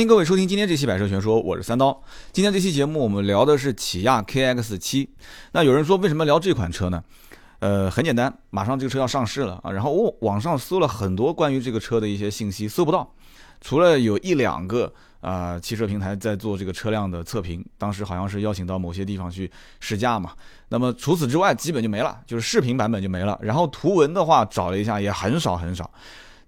欢迎各位收听今天这期《百车全说》，我是三刀。今天这期节目我们聊的是起亚 KX 七。那有人说为什么聊这款车呢？呃，很简单，马上这个车要上市了啊。然后我网上搜了很多关于这个车的一些信息，搜不到。除了有一两个啊汽车平台在做这个车辆的测评，当时好像是邀请到某些地方去试驾嘛。那么除此之外，基本就没了，就是视频版本就没了。然后图文的话找了一下，也很少很少。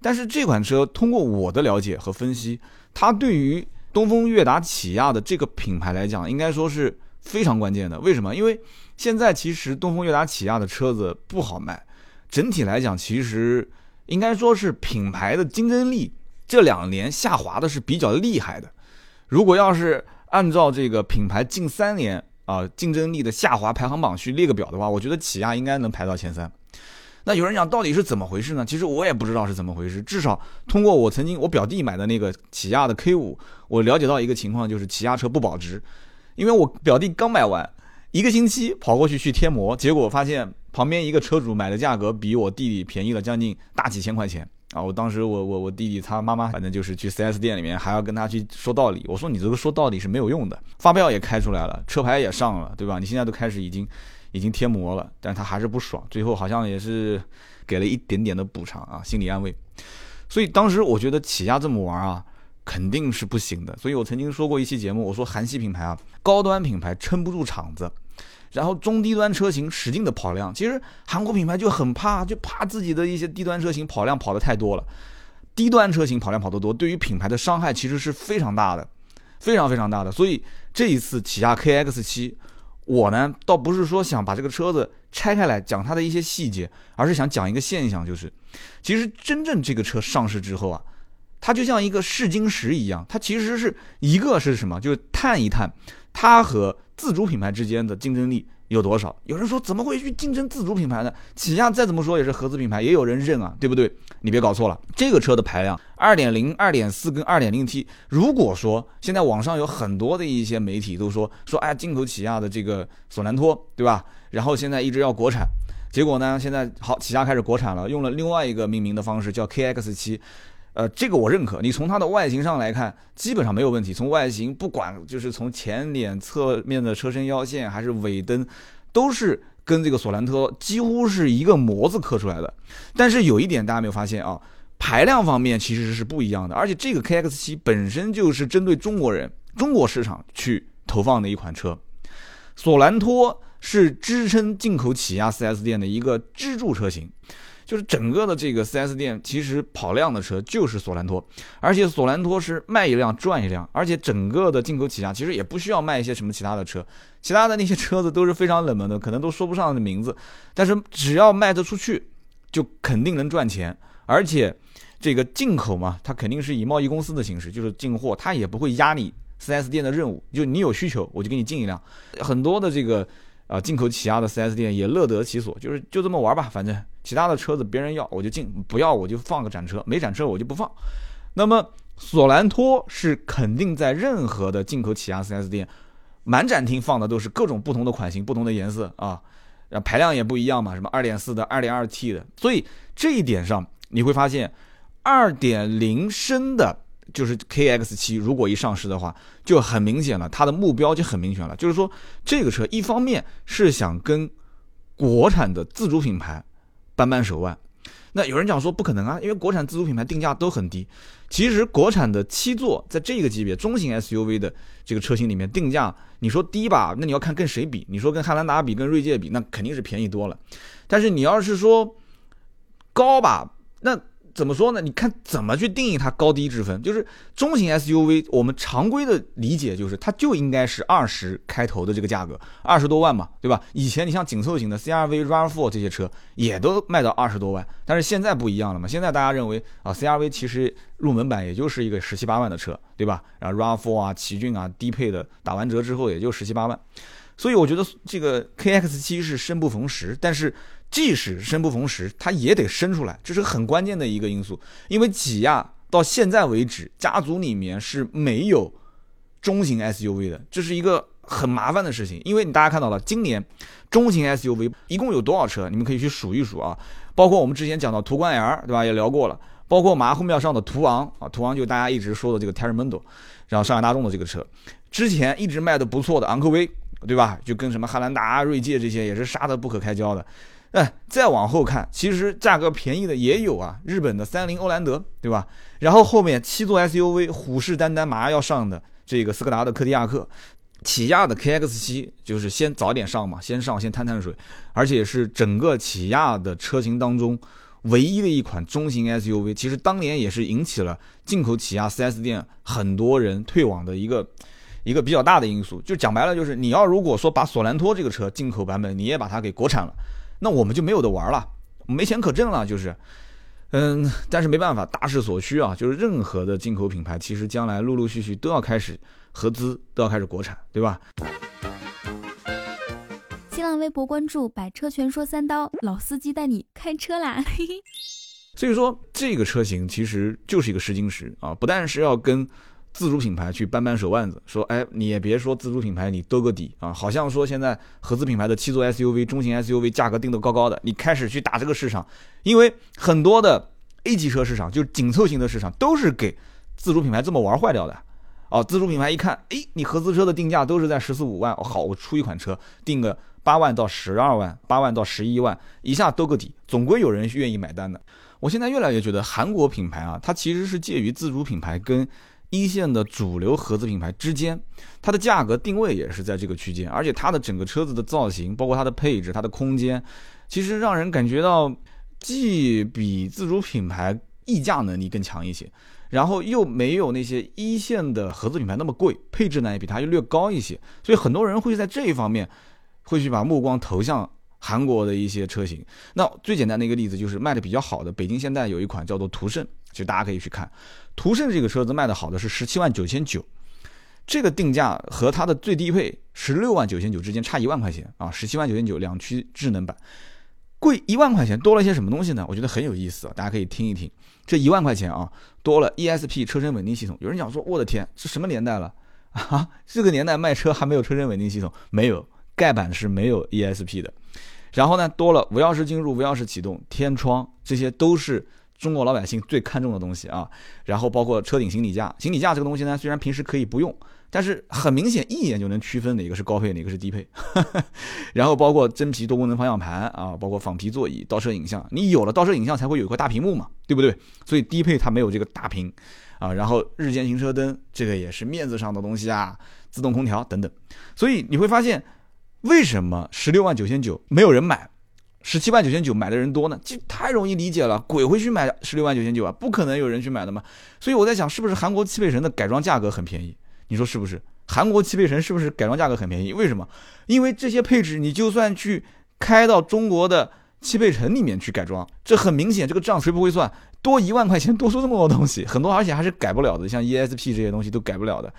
但是这款车通过我的了解和分析。它对于东风悦达起亚的这个品牌来讲，应该说是非常关键的。为什么？因为现在其实东风悦达起亚的车子不好卖，整体来讲，其实应该说是品牌的竞争力这两年下滑的是比较厉害的。如果要是按照这个品牌近三年啊竞争力的下滑排行榜去列个表的话，我觉得起亚应该能排到前三。那有人讲到底是怎么回事呢？其实我也不知道是怎么回事。至少通过我曾经我表弟买的那个起亚的 K 五，我了解到一个情况，就是起亚车不保值。因为我表弟刚买完一个星期，跑过去去贴膜，结果发现旁边一个车主买的价格比我弟弟便宜了将近大几千块钱啊！我当时我我我弟弟他妈妈反正就是去 4S 店里面还要跟他去说道理。我说你这个说道理是没有用的，发票也开出来了，车牌也上了，对吧？你现在都开始已经。已经贴膜了，但他还是不爽，最后好像也是给了一点点的补偿啊，心理安慰。所以当时我觉得起亚这么玩啊，肯定是不行的。所以我曾经说过一期节目，我说韩系品牌啊，高端品牌撑不住场子，然后中低端车型使劲的跑量。其实韩国品牌就很怕，就怕自己的一些低端车型跑量跑的太多了。低端车型跑量跑得多，对于品牌的伤害其实是非常大的，非常非常大的。所以这一次起亚 KX 七。我呢，倒不是说想把这个车子拆开来讲它的一些细节，而是想讲一个现象，就是，其实真正这个车上市之后啊，它就像一个试金石一样，它其实是一个是什么，就是探一探它和自主品牌之间的竞争力。有多少？有人说怎么会去竞争自主品牌呢？起亚再怎么说也是合资品牌，也有人认啊，对不对？你别搞错了，这个车的排量，二点零、二点四跟二点零 T。如果说现在网上有很多的一些媒体都说说，哎，进口起亚的这个索兰托，对吧？然后现在一直要国产，结果呢，现在好，起亚开始国产了，用了另外一个命名的方式，叫 KX 七。呃，这个我认可。你从它的外形上来看，基本上没有问题。从外形，不管就是从前脸、侧面的车身腰线，还是尾灯，都是跟这个索兰托几乎是一个模子刻出来的。但是有一点大家没有发现啊，排量方面其实是不一样的。而且这个 KX7 本身就是针对中国人、中国市场去投放的一款车，索兰托是支撑进口起亚 4S 店的一个支柱车型。就是整个的这个 4S 店，其实跑量的车就是索兰托，而且索兰托是卖一辆赚一辆，而且整个的进口起亚其实也不需要卖一些什么其他的车，其他的那些车子都是非常冷门的，可能都说不上的名字，但是只要卖得出去，就肯定能赚钱。而且这个进口嘛，它肯定是以贸易公司的形式，就是进货，它也不会压你 4S 店的任务，就你有需求我就给你进一辆。很多的这个啊进口起亚的 4S 店也乐得其所，就是就这么玩吧，反正。其他的车子别人要我就进，不要我就放个展车，没展车我就不放。那么索兰托是肯定在任何的进口起亚 4S 店，满展厅放的都是各种不同的款型、不同的颜色啊，然后排量也不一样嘛，什么2.4的、2.2T 的。所以这一点上你会发现，2.0升的，就是 KX7，如果一上市的话，就很明显了，它的目标就很明显了，就是说这个车一方面是想跟国产的自主品牌。扳扳手腕，那有人讲说不可能啊，因为国产自主品牌定价都很低。其实国产的七座在这个级别中型 SUV 的这个车型里面定价，你说低吧，那你要看跟谁比。你说跟汉兰达比，跟锐界比，那肯定是便宜多了。但是你要是说高吧，那。怎么说呢？你看怎么去定义它高低之分？就是中型 SUV，我们常规的理解就是它就应该是二十开头的这个价格，二十多万嘛，对吧？以前你像紧凑型的 CRV、RAV4 这些车也都卖到二十多万，但是现在不一样了嘛。现在大家认为啊，CRV 其实入门版也就是一个十七八万的车，对吧？然后 RAV4 啊、奇骏啊，低配的打完折之后也就十七八万。所以我觉得这个 KX7 是生不逢时，但是。即使生不逢时，它也得生出来，这是很关键的一个因素。因为起亚到现在为止，家族里面是没有中型 SUV 的，这是一个很麻烦的事情。因为你大家看到了，今年中型 SUV 一共有多少车？你们可以去数一数啊。包括我们之前讲到途观 L，对吧？也聊过了。包括马后面上的途昂啊，途昂就大家一直说的这个 Terramondo，然后上海大众的这个车，之前一直卖的不错的昂科威，对吧？就跟什么汉兰达、锐界这些也是杀的不可开交的。哎，再往后看，其实价格便宜的也有啊，日本的三菱欧蓝德，对吧？然后后面七座 SUV 虎视眈眈，马上要上的这个斯柯达的柯迪亚克，起亚的 KX7 就是先早点上嘛，先上先探探水，而且是整个起亚的车型当中唯一的一款中型 SUV。其实当年也是引起了进口起亚 4S 店很多人退网的一个一个比较大的因素。就讲白了，就是你要如果说把索兰托这个车进口版本你也把它给国产了。那我们就没有的玩了，没钱可挣了，就是，嗯，但是没办法，大势所趋啊，就是任何的进口品牌，其实将来陆陆续续都要开始合资，都要开始国产，对吧？新浪微博关注“百车全说三刀”，老司机带你开车啦！所以说，这个车型其实就是一个试金石啊，不但是要跟。自主品牌去扳扳手腕子，说，哎，你也别说自主品牌，你兜个底啊，好像说现在合资品牌的七座 SUV、中型 SUV 价格定得高高的，你开始去打这个市场，因为很多的 A 级车市场就是紧凑型的市场，都是给自主品牌这么玩坏掉的。哦，自主品牌一看，哎，你合资车的定价都是在十四五万，好，我出一款车定个八万到十二万，八万到十一万，一下兜个底，总归有人愿意买单的。我现在越来越觉得韩国品牌啊，它其实是介于自主品牌跟一线的主流合资品牌之间，它的价格定位也是在这个区间，而且它的整个车子的造型，包括它的配置、它的空间，其实让人感觉到既比自主品牌溢价能力更强一些，然后又没有那些一线的合资品牌那么贵，配置呢也比它又略高一些，所以很多人会在这一方面会去把目光投向韩国的一些车型。那最简单的一个例子就是卖的比较好的北京现代有一款叫做途胜。其实大家可以去看，途胜这个车子卖的好的是十七万九千九，这个定价和它的最低配十六万九千九之间差一万块钱啊，十七万九千九两驱智能版，贵一万块钱多了些什么东西呢？我觉得很有意思啊，大家可以听一听。这一万块钱啊，多了 ESP 车身稳定系统。有人讲说，我的天，是什么年代了 啊？这个年代卖车还没有车身稳定系统？没有，盖板是没有 ESP 的。然后呢，多了无钥匙进入、无钥匙启动、天窗，这些都是。中国老百姓最看重的东西啊，然后包括车顶行李架，行李架这个东西呢，虽然平时可以不用，但是很明显一眼就能区分哪个是高配，哪个是低配。然后包括真皮多功能方向盘啊，包括仿皮座椅、倒车影像，你有了倒车影像才会有一块大屏幕嘛，对不对？所以低配它没有这个大屏啊，然后日间行车灯这个也是面子上的东西啊，自动空调等等，所以你会发现为什么十六万九千九没有人买？十七万九千九买的人多呢，这太容易理解了。鬼会去买十六万九千九啊？不可能有人去买的嘛。所以我在想，是不是韩国汽配城的改装价格很便宜？你说是不是？韩国汽配城是不是改装价格很便宜？为什么？因为这些配置，你就算去开到中国的汽配城里面去改装，这很明显，这个账谁不会算？多一万块钱，多出这么多东西，很多而且还是改不了的，像 ESP 这些东西都改不了的。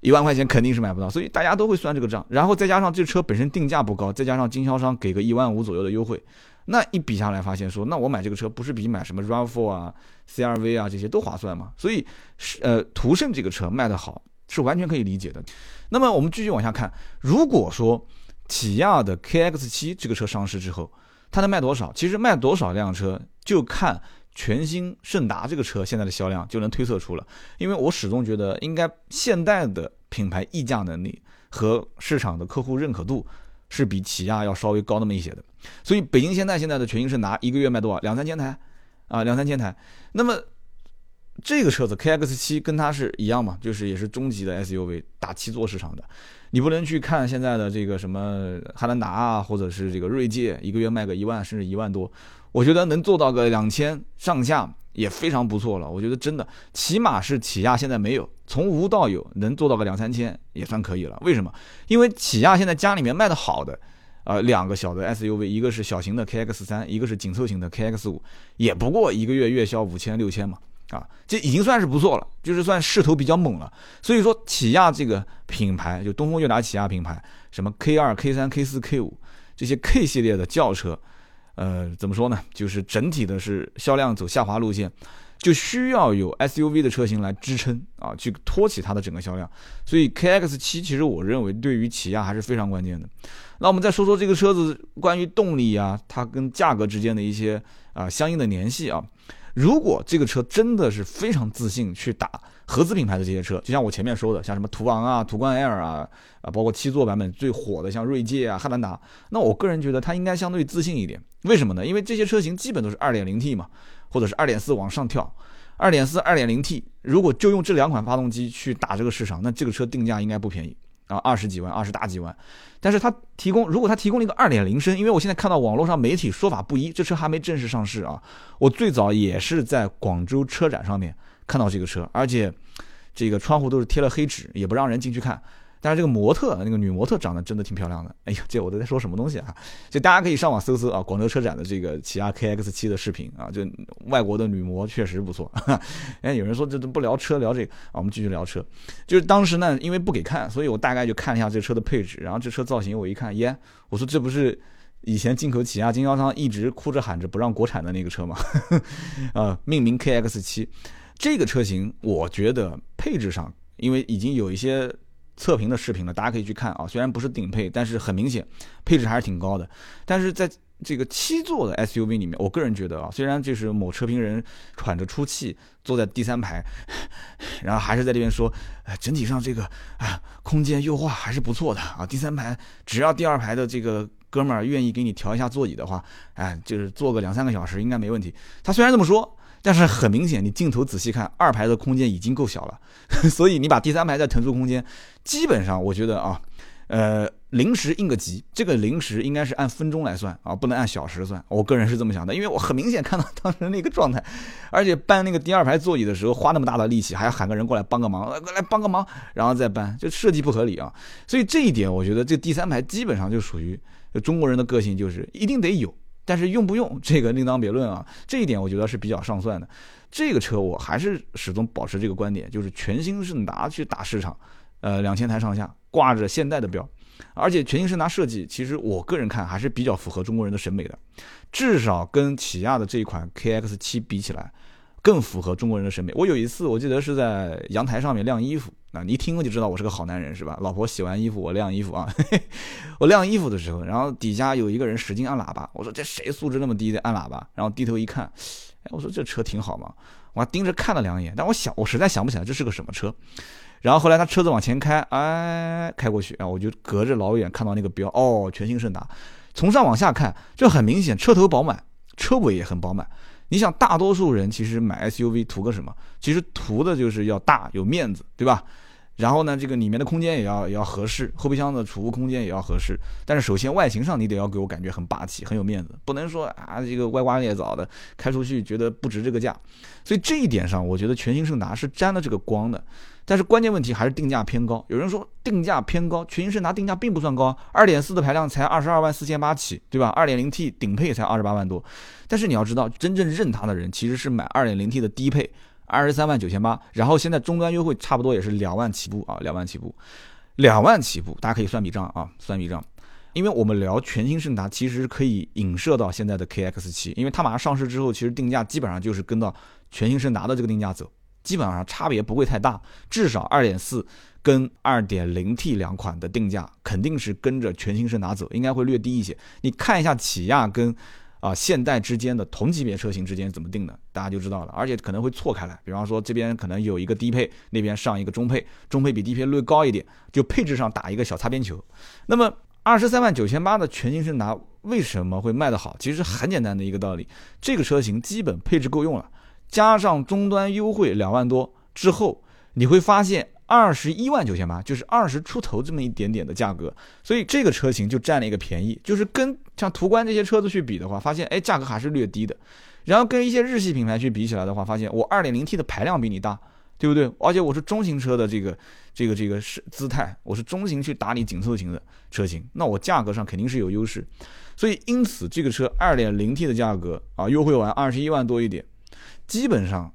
一万块钱肯定是买不到，所以大家都会算这个账，然后再加上这车本身定价不高，再加上经销商给个一万五左右的优惠，那一比下来发现说，那我买这个车不是比买什么 RAV4 啊、CRV 啊这些都划算吗？所以是呃途胜这个车卖的好是完全可以理解的。那么我们继续往下看，如果说起亚的 KX7 这个车上市之后，它能卖多少？其实卖多少辆车就看。全新胜达这个车现在的销量就能推测出了，因为我始终觉得应该现代的品牌溢价能力和市场的客户认可度是比起亚要稍微高那么一些的，所以北京现代现在的全新胜达一个月卖多少？两三千台啊，两三千台。那么这个车子 KX7 跟它是一样嘛，就是也是中级的 SUV 大七座市场的，你不能去看现在的这个什么汉兰达啊，或者是这个锐界，一个月卖个一万甚至一万多。我觉得能做到个两千上下也非常不错了。我觉得真的，起码是起亚现在没有，从无到有能做到个两三千也算可以了。为什么？因为起亚现在家里面卖的好的，呃，两个小的 SUV，一个是小型的 KX 三，一个是紧凑型的 KX 五，也不过一个月月销五千六千嘛，啊，这已经算是不错了，就是算势头比较猛了。所以说，起亚这个品牌，就东风悦达起亚品牌，什么 K 二、K 三、K 四、K 五这些 K 系列的轿车。呃，怎么说呢？就是整体的是销量走下滑路线，就需要有 SUV 的车型来支撑啊，去托起它的整个销量。所以 KX 七其实我认为对于起亚还是非常关键的。那我们再说说这个车子关于动力啊，它跟价格之间的一些啊相应的联系啊。如果这个车真的是非常自信去打合资品牌的这些车，就像我前面说的，像什么途昂啊、途观 L 啊啊，包括七座版本最火的像锐界啊、汉兰达，那我个人觉得它应该相对自信一点。为什么呢？因为这些车型基本都是 2.0T 嘛，或者是2.4往上跳。2.4、2.0T，如果就用这两款发动机去打这个市场，那这个车定价应该不便宜啊，二十几万、二十大几万。但是它提供，如果它提供了一个二点零升，因为我现在看到网络上媒体说法不一，这车还没正式上市啊。我最早也是在广州车展上面看到这个车，而且这个窗户都是贴了黑纸，也不让人进去看。但是这个模特，那个女模特长得真的挺漂亮的。哎呀，这我都在说什么东西啊？就大家可以上网搜搜啊，广州车展的这个起亚 KX7 的视频啊，就外国的女模确实不错。哎，有人说这都不聊车聊这个啊，我们继续聊车。就是当时呢，因为不给看，所以我大概就看了一下这车的配置，然后这车造型我一看，耶，我说这不是以前进口起亚经销商一直哭着喊着不让国产的那个车吗？啊，命名 KX7 这个车型，我觉得配置上，因为已经有一些。测评的视频了，大家可以去看啊。虽然不是顶配，但是很明显配置还是挺高的。但是在这个七座的 SUV 里面，我个人觉得啊，虽然就是某车评人喘着粗气坐在第三排，然后还是在这边说，哎，整体上这个啊空间优化还是不错的啊。第三排只要第二排的这个哥们儿愿意给你调一下座椅的话，哎，就是坐个两三个小时应该没问题。他虽然这么说。但是很明显，你镜头仔细看，二排的空间已经够小了，所以你把第三排再腾出空间，基本上我觉得啊，呃，临时应个急，这个临时应该是按分钟来算啊，不能按小时算。我个人是这么想的，因为我很明显看到当时那个状态，而且搬那个第二排座椅的时候花那么大的力气，还要喊个人过来帮个忙，来帮个忙，然后再搬，就设计不合理啊。所以这一点，我觉得这第三排基本上就属于中国人的个性，就是一定得有。但是用不用 这个另当别论啊，这一点我觉得是比较上算的。这个车我还是始终保持这个观点，就是全新胜达去打市场，呃，两千台上下挂着现代的标，而且全新胜达设计其实我个人看还是比较符合中国人的审美的，至少跟起亚的这一款 KX 七比起来。更符合中国人的审美。我有一次，我记得是在阳台上面晾衣服，啊，你一听就知道我是个好男人，是吧？老婆洗完衣服，我晾衣服啊。我晾衣服的时候，然后底下有一个人使劲按喇叭，我说这谁素质那么低的按喇叭？然后低头一看，哎，我说这车挺好嘛，我还盯着看了两眼，但我想我实在想不起来这是个什么车。然后后来他车子往前开，哎，开过去啊，我就隔着老远看到那个标，哦，全新胜达。从上往下看，就很明显，车头饱满，车尾也很饱满。你想，大多数人其实买 SUV 图个什么？其实图的就是要大，有面子，对吧？然后呢，这个里面的空间也要也要合适，后备箱的储物空间也要合适。但是首先外形上你得要给我感觉很霸气，很有面子，不能说啊这个歪瓜裂枣的，开出去觉得不值这个价。所以这一点上，我觉得全新胜达是沾了这个光的。但是关键问题还是定价偏高。有人说定价偏高，全新胜达定价并不算高，二点四的排量才二十二万四千八起，对吧？二点零 T 顶配才二十八万多。但是你要知道，真正认它的人其实是买二点零 T 的低配，二十三万九千八。然后现在终端优惠差不多也是两万起步啊，两万起步，两万起步，大家可以算笔账啊，算笔账。因为我们聊全新胜达，其实可以影射到现在的 KX 七，因为它马上上市之后，其实定价基本上就是跟到全新胜达的这个定价走。基本上差别不会太大，至少二点四跟二点零 T 两款的定价肯定是跟着全新胜达走，应该会略低一些。你看一下起亚跟啊现代之间的同级别车型之间怎么定的，大家就知道了。而且可能会错开来，比方说这边可能有一个低配，那边上一个中配，中配比低配略高一点，就配置上打一个小擦边球。那么二十三万九千八的全新胜达为什么会卖得好？其实很简单的一个道理，这个车型基本配置够用了。加上终端优惠两万多之后，你会发现二十一万九千八，就是二十出头这么一点点的价格，所以这个车型就占了一个便宜。就是跟像途观这些车子去比的话，发现哎价格还是略低的。然后跟一些日系品牌去比起来的话，发现我二点零 T 的排量比你大，对不对？而且我是中型车的这个这个这个是姿态，我是中型去打你紧凑型的车型，那我价格上肯定是有优势。所以因此这个车二点零 T 的价格啊，优惠完二十一万多一点。基本上，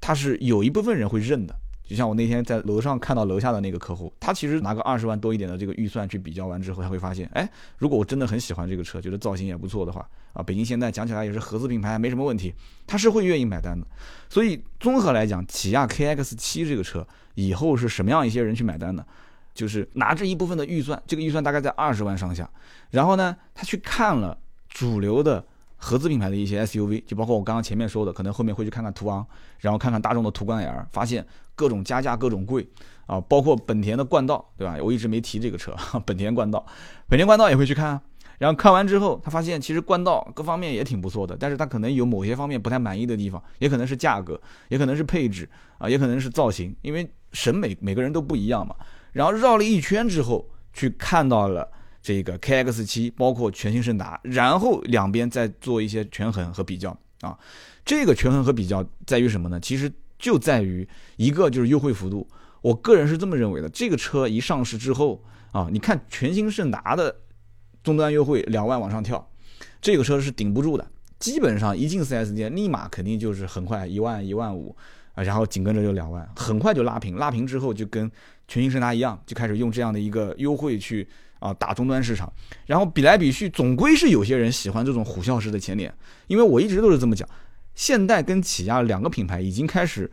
他是有一部分人会认的。就像我那天在楼上看到楼下的那个客户，他其实拿个二十万多一点的这个预算去比较完之后，他会发现，哎，如果我真的很喜欢这个车，觉得造型也不错的话，啊，北京现代讲起来也是合资品牌，没什么问题，他是会愿意买单的。所以综合来讲，起亚 KX7 这个车以后是什么样一些人去买单呢？就是拿着一部分的预算，这个预算大概在二十万上下，然后呢，他去看了主流的。合资品牌的一些 SUV，就包括我刚刚前面说的，可能后面会去看看途昂，然后看看大众的途观 L，发现各种加价各种贵啊，包括本田的冠道，对吧？我一直没提这个车，本田冠道，本田冠道也会去看。啊然后看完之后，他发现其实冠道各方面也挺不错的，但是他可能有某些方面不太满意的地方，也可能是价格，也可能是配置啊，也可能是造型，因为审美每个人都不一样嘛。然后绕了一圈之后，去看到了这个 KX7，包括全新胜达，然后两边再做一些权衡和比较啊。这个权衡和比较在于什么呢？其实就在于一个就是优惠幅度，我个人是这么认为的。这个车一上市之后啊，你看全新胜达的。终端优惠两万往上跳，这个车是顶不住的。基本上一进 4S 店，立马肯定就是很快一万一万五啊，然后紧跟着就两万，很快就拉平。拉平之后就跟全新胜达一样，就开始用这样的一个优惠去啊打终端市场。然后比来比去，总归是有些人喜欢这种虎啸式的前脸。因为我一直都是这么讲，现代跟起亚两个品牌已经开始，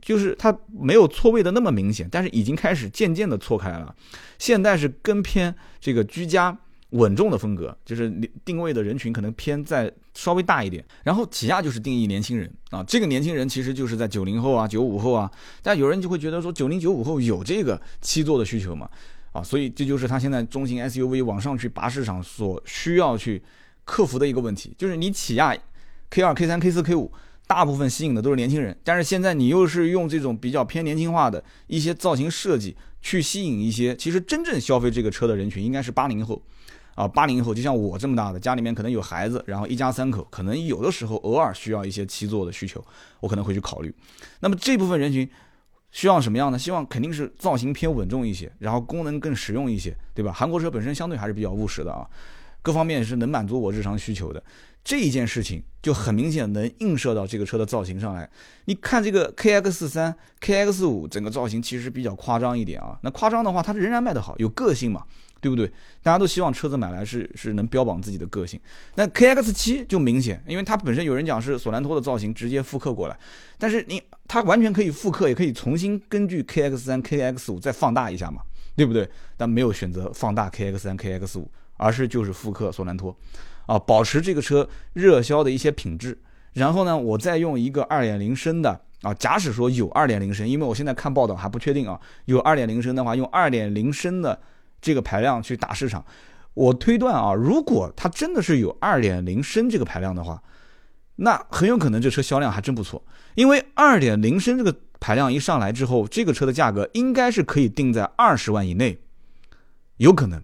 就是它没有错位的那么明显，但是已经开始渐渐的错开了。现代是更偏这个居家。稳重的风格，就是定位的人群可能偏在稍微大一点。然后起亚就是定义年轻人啊，这个年轻人其实就是在九零后啊、九五后啊。但有人就会觉得说，九零九五后有这个七座的需求嘛？啊，所以这就是他现在中型 SUV 往上去拔市场所需要去克服的一个问题，就是你起亚 K 二、K 三、K 四、K 五，大部分吸引的都是年轻人，但是现在你又是用这种比较偏年轻化的一些造型设计去吸引一些，其实真正消费这个车的人群应该是八零后。啊，八零后就像我这么大的，家里面可能有孩子，然后一家三口，可能有的时候偶尔需要一些七座的需求，我可能会去考虑。那么这部分人群希望什么样呢？希望肯定是造型偏稳重一些，然后功能更实用一些，对吧？韩国车本身相对还是比较务实的啊，各方面是能满足我日常需求的。这一件事情就很明显能映射到这个车的造型上来。你看这个 KX 三、KX 五整个造型其实比较夸张一点啊，那夸张的话，它仍然卖得好，有个性嘛。对不对？大家都希望车子买来是是能标榜自己的个性。那 KX 七就明显，因为它本身有人讲是索兰托的造型直接复刻过来，但是你它完全可以复刻，也可以重新根据 KX 三、KX 五再放大一下嘛，对不对？但没有选择放大 KX 三、KX 五，而是就是复刻索兰托，啊，保持这个车热销的一些品质。然后呢，我再用一个2.0升的啊，假使说有2.0升，因为我现在看报道还不确定啊，有2.0升的话，用2.0升的。这个排量去打市场，我推断啊，如果它真的是有二点零升这个排量的话，那很有可能这车销量还真不错。因为二点零升这个排量一上来之后，这个车的价格应该是可以定在二十万以内，有可能，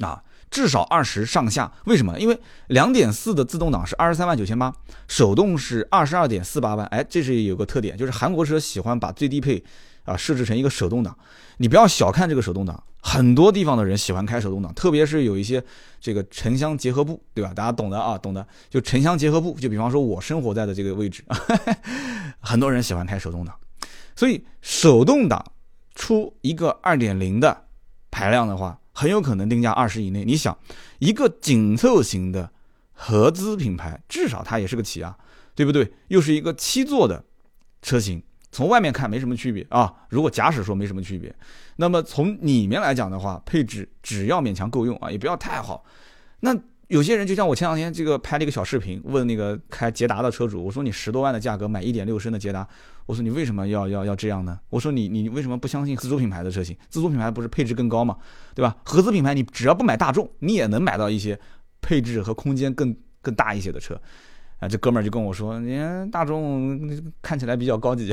啊，至少二十上下。为什么？因为两点四的自动挡是二十三万九千八，手动是二十二点四八万。哎，这是有个特点，就是韩国车喜欢把最低配。啊，设置成一个手动挡，你不要小看这个手动挡，很多地方的人喜欢开手动挡，特别是有一些这个城乡结合部，对吧？大家懂的啊，懂的。就城乡结合部，就比方说我生活在的这个位置，很多人喜欢开手动挡，所以手动挡出一个二点零的排量的话，很有可能定价二十以内。你想，一个紧凑型的合资品牌，至少它也是个起亚，对不对？又是一个七座的车型。从外面看没什么区别啊，如果假使说没什么区别，那么从里面来讲的话，配置只要勉强够用啊，也不要太好。那有些人就像我前两天这个拍了一个小视频，问那个开捷达的车主，我说你十多万的价格买一点六升的捷达，我说你为什么要要要这样呢？我说你你为什么不相信自主品牌的车型？自主品牌不是配置更高吗？对吧？合资品牌你只要不买大众，你也能买到一些配置和空间更更大一些的车。啊，这哥们儿就跟我说：“你看大众看起来比较高级，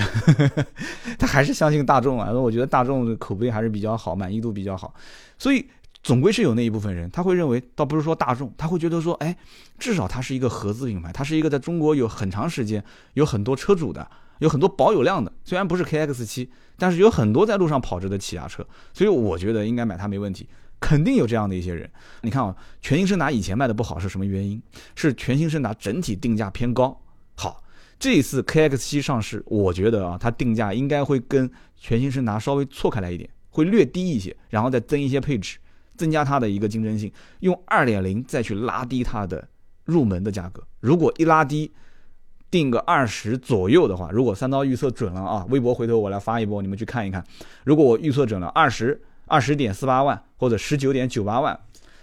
他还是相信大众啊。我觉得大众的口碑还是比较好，满意度比较好。所以总归是有那一部分人，他会认为，倒不是说大众，他会觉得说，哎，至少它是一个合资品牌，它是一个在中国有很长时间、有很多车主的、有很多保有量的。虽然不是 KX 七，但是有很多在路上跑着的起亚车，所以我觉得应该买它没问题。”肯定有这样的一些人，你看啊，全新胜达以前卖的不好是什么原因？是全新胜达整体定价偏高。好，这一次 KX 七上市，我觉得啊，它定价应该会跟全新胜达稍微错开来一点，会略低一些，然后再增一些配置，增加它的一个竞争性，用二点零再去拉低它的入门的价格。如果一拉低，定个二十左右的话，如果三刀预测准了啊，微博回头我来发一波，你们去看一看。如果我预测准了二十。二十点四八万或者十九点九八万，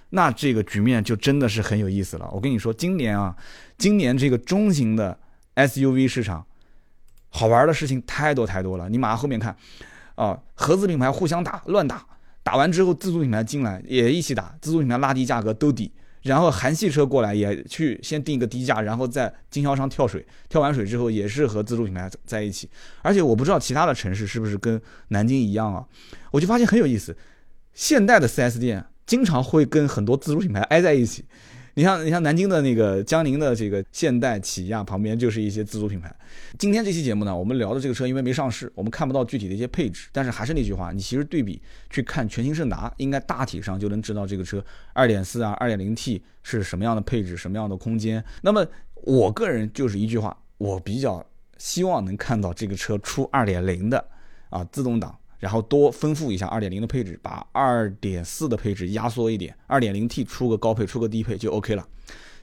那这个局面就真的是很有意思了。我跟你说，今年啊，今年这个中型的 SUV 市场，好玩的事情太多太多了。你马上后面看，啊，合资品牌互相打，乱打，打完之后自主品牌进来也一起打，自主品牌拉低价格兜底。然后韩系车过来也去先定一个低价，然后在经销商跳水，跳完水之后也是和自主品牌在一起。而且我不知道其他的城市是不是跟南京一样啊？我就发现很有意思，现代的 4S 店经常会跟很多自主品牌挨在一起。你像你像南京的那个江宁的这个现代起亚旁边就是一些自主品牌。今天这期节目呢，我们聊的这个车因为没上市，我们看不到具体的一些配置。但是还是那句话，你其实对比去看全新胜达，应该大体上就能知道这个车2.4啊、2.0T 是什么样的配置、什么样的空间。那么我个人就是一句话，我比较希望能看到这个车出2.0的啊自动挡。然后多丰富一下二点零的配置，把二点四的配置压缩一点，二点零 T 出个高配，出个低配就 OK 了。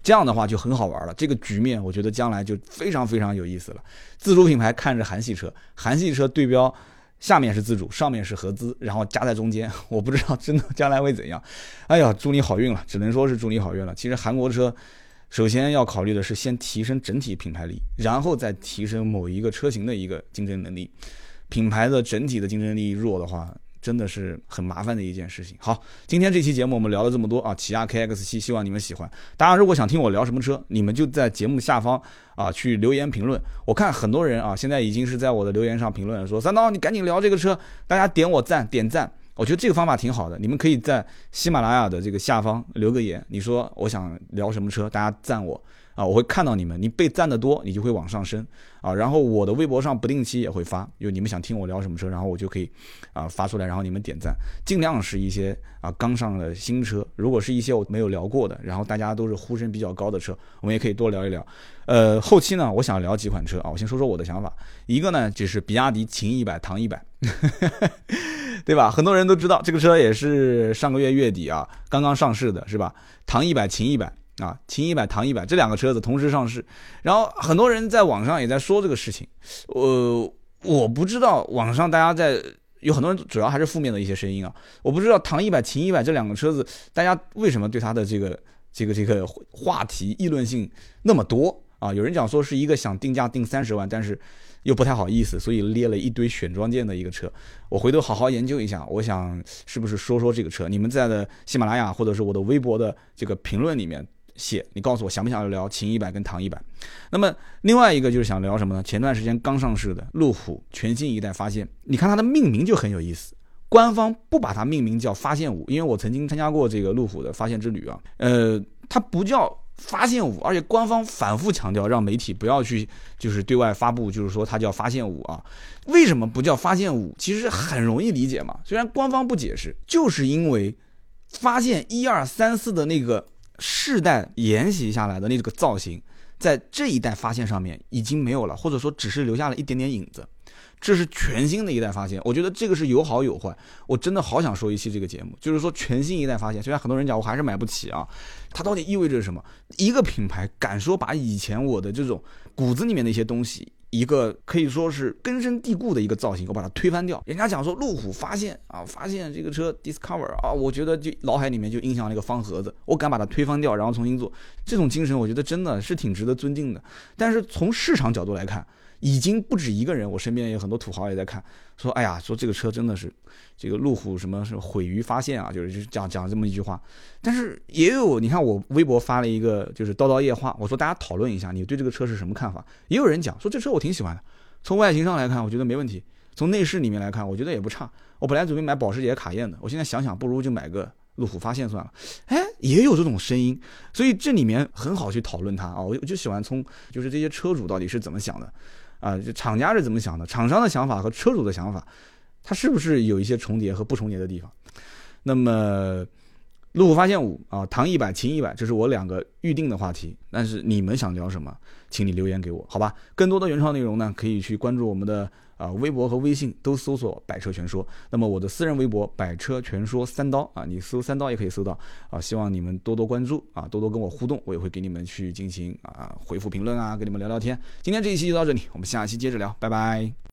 这样的话就很好玩了。这个局面我觉得将来就非常非常有意思了。自主品牌看着韩系车，韩系车对标下面是自主，上面是合资，然后夹在中间，我不知道真的将来会怎样。哎呀，祝你好运了，只能说是祝你好运了。其实韩国车首先要考虑的是先提升整体品牌力，然后再提升某一个车型的一个竞争能力。品牌的整体的竞争力弱的话，真的是很麻烦的一件事情。好，今天这期节目我们聊了这么多啊，起亚 KX7，希望你们喜欢。大家如果想听我聊什么车，你们就在节目下方啊去留言评论。我看很多人啊，现在已经是在我的留言上评论说：“三刀，你赶紧聊这个车。”大家点我赞，点赞。我觉得这个方法挺好的。你们可以在喜马拉雅的这个下方留个言，你说我想聊什么车，大家赞我。啊，我会看到你们，你被赞的多，你就会往上升啊。然后我的微博上不定期也会发，就你们想听我聊什么车，然后我就可以啊发出来，然后你们点赞，尽量是一些啊刚上的新车。如果是一些我没有聊过的，然后大家都是呼声比较高的车，我们也可以多聊一聊。呃，后期呢，我想聊几款车啊，我先说说我的想法。一个呢就是比亚迪秦一百、唐一百，对吧？很多人都知道这个车也是上个月月底啊刚刚上市的，是吧？唐一百、秦一百。啊，秦一百、唐一百这两个车子同时上市，然后很多人在网上也在说这个事情，呃，我不知道网上大家在有很多人主要还是负面的一些声音啊，我不知道唐一百、秦一百这两个车子大家为什么对它的这个这个这个话题议论性那么多啊？有人讲说是一个想定价定三十万，但是又不太好意思，所以列了一堆选装件的一个车。我回头好好研究一下，我想是不是说说这个车？你们在的喜马拉雅或者是我的微博的这个评论里面。写，你告诉我想不想要聊秦一百跟唐一百？那么另外一个就是想聊什么呢？前段时间刚上市的路虎全新一代发现，你看它的命名就很有意思，官方不把它命名叫发现五，因为我曾经参加过这个路虎的发现之旅啊，呃，它不叫发现五，而且官方反复强调让媒体不要去就是对外发布，就是说它叫发现五啊。为什么不叫发现五？其实很容易理解嘛，虽然官方不解释，就是因为发现一二三四的那个。世代沿袭下来的那个造型，在这一代发现上面已经没有了，或者说只是留下了一点点影子。这是全新的一代发现，我觉得这个是有好有坏。我真的好想说一期这个节目，就是说全新一代发现，虽然很多人讲我还是买不起啊，它到底意味着什么？一个品牌敢说把以前我的这种骨子里面的一些东西。一个可以说是根深蒂固的一个造型，我把它推翻掉。人家讲说路虎发现啊，发现这个车 Discover 啊，我觉得就脑海里面就印象那个方盒子，我敢把它推翻掉，然后重新做，这种精神我觉得真的是挺值得尊敬的。但是从市场角度来看，已经不止一个人，我身边有很多土豪也在看，说哎呀，说这个车真的是这个路虎什么是毁于发现啊，就是就是讲讲这么一句话。但是也有你看我微博发了一个就是叨叨夜话，我说大家讨论一下，你对这个车是什么看法？也有人讲说这车我挺喜欢的，从外形上来看我觉得没问题，从内饰里面来看我觉得也不差。我本来准备买保时捷卡宴的，我现在想想不如就买个路虎发现算了。哎，也有这种声音，所以这里面很好去讨论它啊。我就喜欢从就是这些车主到底是怎么想的。啊，就厂家是怎么想的？厂商的想法和车主的想法，它是不是有一些重叠和不重叠的地方？那么，路虎发现五啊，唐一百、秦一百，这是我两个预定的话题。但是你们想聊什么，请你留言给我，好吧？更多的原创内容呢，可以去关注我们的。啊，微博和微信都搜索“百车全说”。那么我的私人微博“百车全说三刀”啊，你搜三刀也可以搜到。啊，希望你们多多关注啊，多多跟我互动，我也会给你们去进行啊回复评论啊，跟你们聊聊天。今天这一期就到这里，我们下期接着聊，拜拜。